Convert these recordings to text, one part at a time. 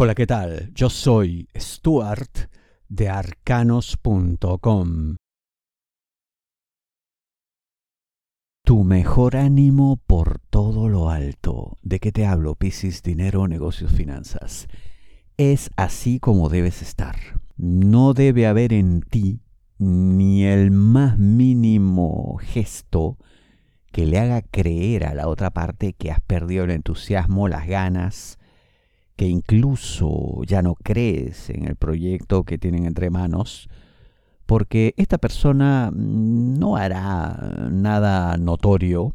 Hola, ¿qué tal? Yo soy Stuart de arcanos.com. Tu mejor ánimo por todo lo alto. ¿De qué te hablo? Piscis, dinero, negocios, finanzas. Es así como debes estar. No debe haber en ti ni el más mínimo gesto que le haga creer a la otra parte que has perdido el entusiasmo, las ganas, que incluso ya no crees en el proyecto que tienen entre manos, porque esta persona no hará nada notorio,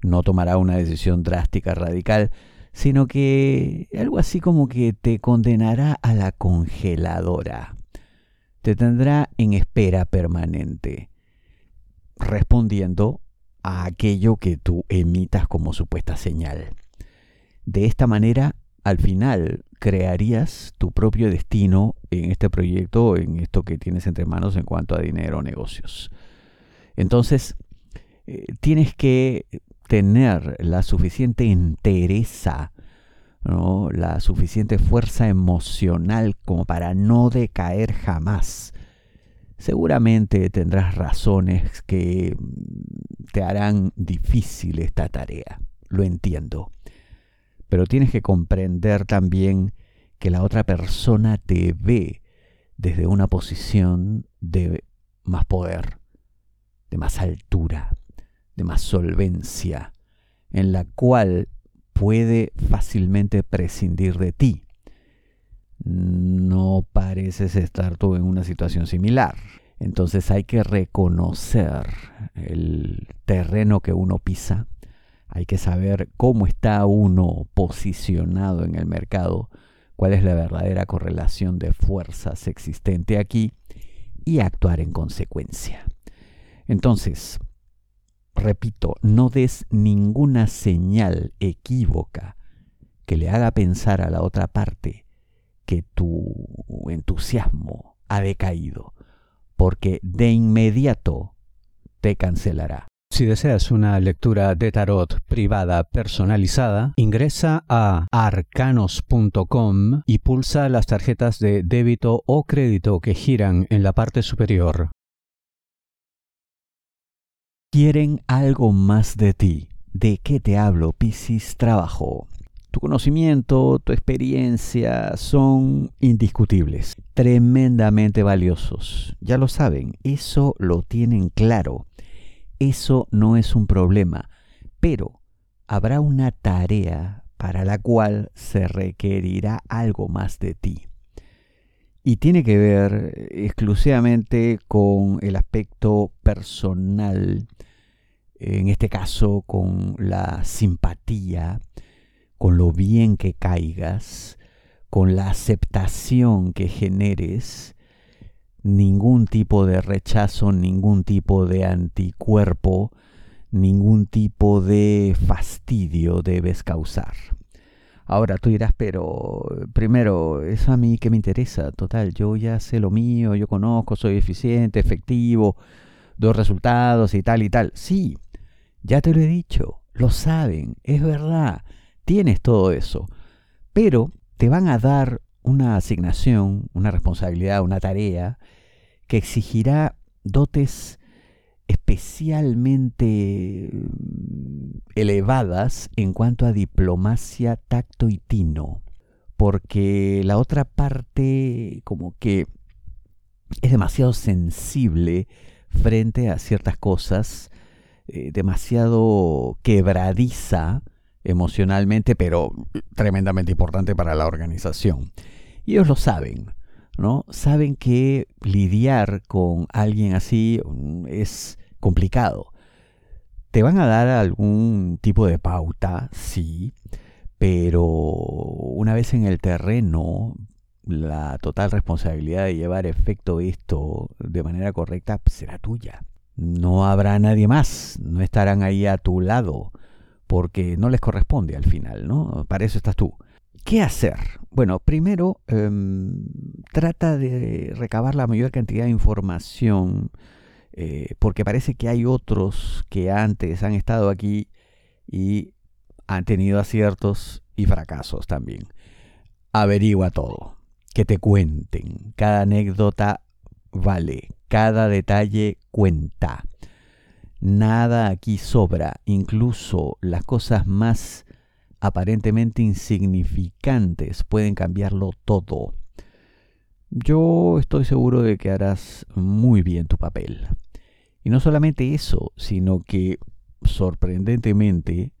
no tomará una decisión drástica, radical, sino que algo así como que te condenará a la congeladora, te tendrá en espera permanente, respondiendo a aquello que tú emitas como supuesta señal. De esta manera al final crearías tu propio destino en este proyecto, en esto que tienes entre manos en cuanto a dinero o negocios. Entonces, eh, tienes que tener la suficiente entereza, la suficiente fuerza emocional como para no decaer jamás. Seguramente tendrás razones que te harán difícil esta tarea, lo entiendo pero tienes que comprender también que la otra persona te ve desde una posición de más poder, de más altura, de más solvencia, en la cual puede fácilmente prescindir de ti. No pareces estar tú en una situación similar. Entonces hay que reconocer el terreno que uno pisa, hay que saber cómo está uno posicionado en el mercado, cuál es la verdadera correlación de fuerzas existente aquí y actuar en consecuencia. Entonces, repito, no des ninguna señal equívoca que le haga pensar a la otra parte que tu entusiasmo ha decaído, porque de inmediato te cancelará. Si deseas una lectura de tarot privada personalizada, ingresa a arcanos.com y pulsa las tarjetas de débito o crédito que giran en la parte superior. Quieren algo más de ti. ¿De qué te hablo, Piscis? Trabajo. Tu conocimiento, tu experiencia son indiscutibles, tremendamente valiosos. Ya lo saben, eso lo tienen claro eso no es un problema, pero habrá una tarea para la cual se requerirá algo más de ti. Y tiene que ver exclusivamente con el aspecto personal, en este caso con la simpatía, con lo bien que caigas, con la aceptación que generes ningún tipo de rechazo, ningún tipo de anticuerpo, ningún tipo de fastidio debes causar. Ahora tú dirás, pero primero, eso a mí que me interesa, total, yo ya sé lo mío, yo conozco, soy eficiente, efectivo, doy resultados y tal y tal. Sí, ya te lo he dicho, lo saben, es verdad, tienes todo eso, pero te van a dar una asignación, una responsabilidad, una tarea que exigirá dotes especialmente mm, elevadas en cuanto a diplomacia, tacto y tino, porque la otra parte como que es demasiado sensible frente a ciertas cosas, eh, demasiado quebradiza emocionalmente, pero tremendamente importante para la organización. Y ellos lo saben, ¿no? Saben que lidiar con alguien así mm, es complicado. Te van a dar algún tipo de pauta, sí, pero una vez en el terreno, la total responsabilidad de llevar efecto esto de manera correcta será tuya. No habrá nadie más, no estarán ahí a tu lado porque no les corresponde al final, ¿no? Para eso estás tú. ¿Qué hacer? Bueno, primero em, trata de recabar la mayor cantidad de información, eh, porque parece que hay otros que antes han estado aquí y han tenido aciertos y fracasos también. averigua todo, que te cuenten. Cada anécdota vale, cada detalle cuenta. Nada aquí sobra, incluso las cosas más aparentemente insignificantes pueden cambiarlo todo. Yo estoy seguro de que harás muy bien tu papel. Y no solamente eso, sino que sorprendentemente,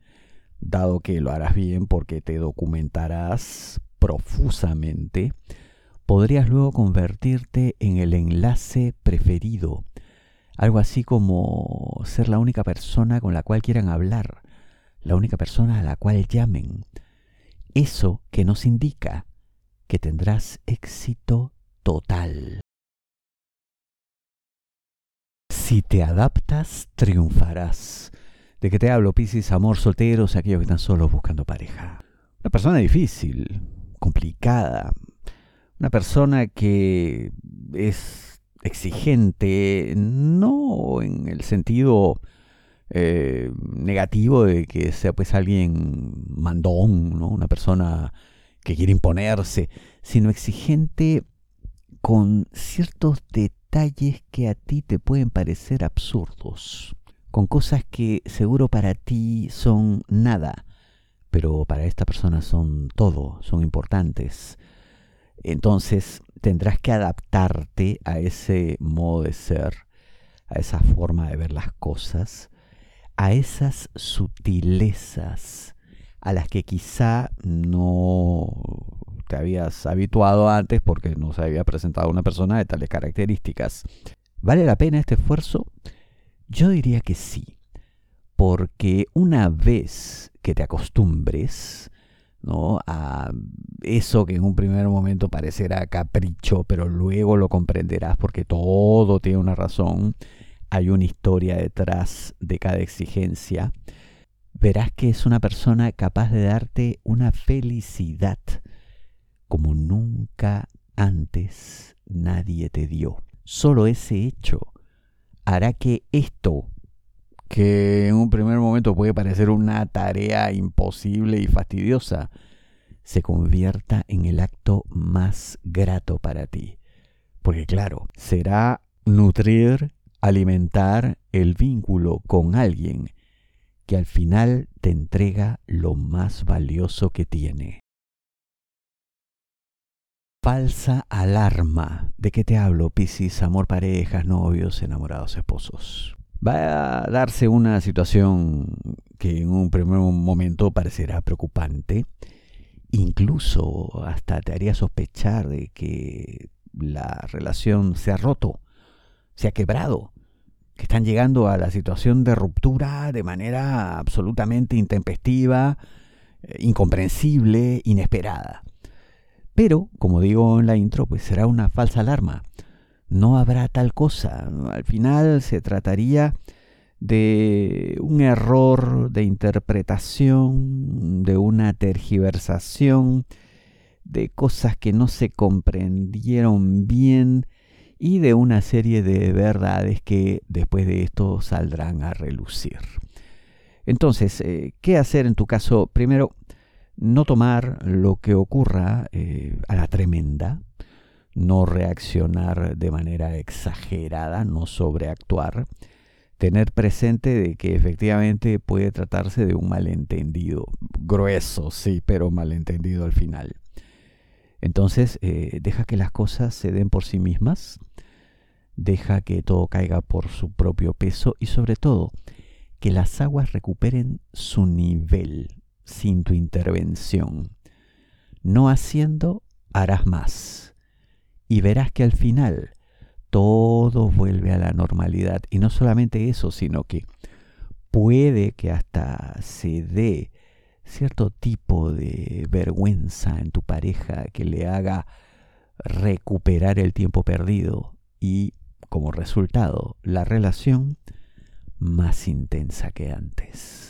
dado que lo harás bien porque te documentarás profusamente, podrías luego convertirte en el enlace preferido, algo así como ser la única persona con la cual quieran hablar, la única persona a la cual llamen. Eso que nos indica que tendrás éxito total. Si te adaptas, triunfarás. ¿De qué te hablo, Piscis? Amor, solteros, aquellos que están solos buscando pareja. Una persona difícil, complicada. Una persona que es exigente, no en el sentido eh, negativo de que sea pues alguien mandón, ¿no? una persona que quiere imponerse, sino exigente con ciertos detalles que a ti te pueden parecer absurdos, con cosas que seguro para ti son nada, pero para esta persona son todo, son importantes. Entonces tendrás que adaptarte a ese modo de ser, a esa forma de ver las cosas, a esas sutilezas a las que quizá no te habías habituado antes porque no se había presentado una persona de tales características. ¿Vale la pena este esfuerzo? Yo diría que sí, porque una vez que te acostumbres ¿no? a eso que en un primer momento parecerá capricho, pero luego lo comprenderás porque todo tiene una razón, hay una historia detrás de cada exigencia, verás que es una persona capaz de darte una felicidad como nunca antes nadie te dio. Solo ese hecho hará que esto, que en un primer momento puede parecer una tarea imposible y fastidiosa, se convierta en el acto más grato para ti. Porque claro, será nutrir, alimentar el vínculo con alguien que al final te entrega lo más valioso que tiene. Falsa alarma. ¿De qué te hablo, Piscis? Amor, parejas, novios, enamorados, esposos. Va a darse una situación que en un primer momento parecerá preocupante. Incluso hasta te haría sospechar de que la relación se ha roto, se ha quebrado, que están llegando a la situación de ruptura de manera absolutamente intempestiva, eh, incomprensible, inesperada. Pero, como digo en la intro, pues será una falsa alarma. No habrá tal cosa. Al final se trataría de un error de interpretación, de una tergiversación, de cosas que no se comprendieron bien y de una serie de verdades que después de esto saldrán a relucir. Entonces, eh, ¿qué hacer en tu caso? Primero, no tomar lo que ocurra eh, a la tremenda, no reaccionar de manera exagerada, no sobreactuar, tener presente de que efectivamente puede tratarse de un malentendido, grueso, sí, pero malentendido al final. Entonces, eh, deja que las cosas se den por sí mismas, deja que todo caiga por su propio peso y sobre todo, que las aguas recuperen su nivel, sin tu intervención. No haciendo, harás más. Y verás que al final todo vuelve a la normalidad. Y no solamente eso, sino que puede que hasta se dé cierto tipo de vergüenza en tu pareja que le haga recuperar el tiempo perdido y como resultado la relación más intensa que antes.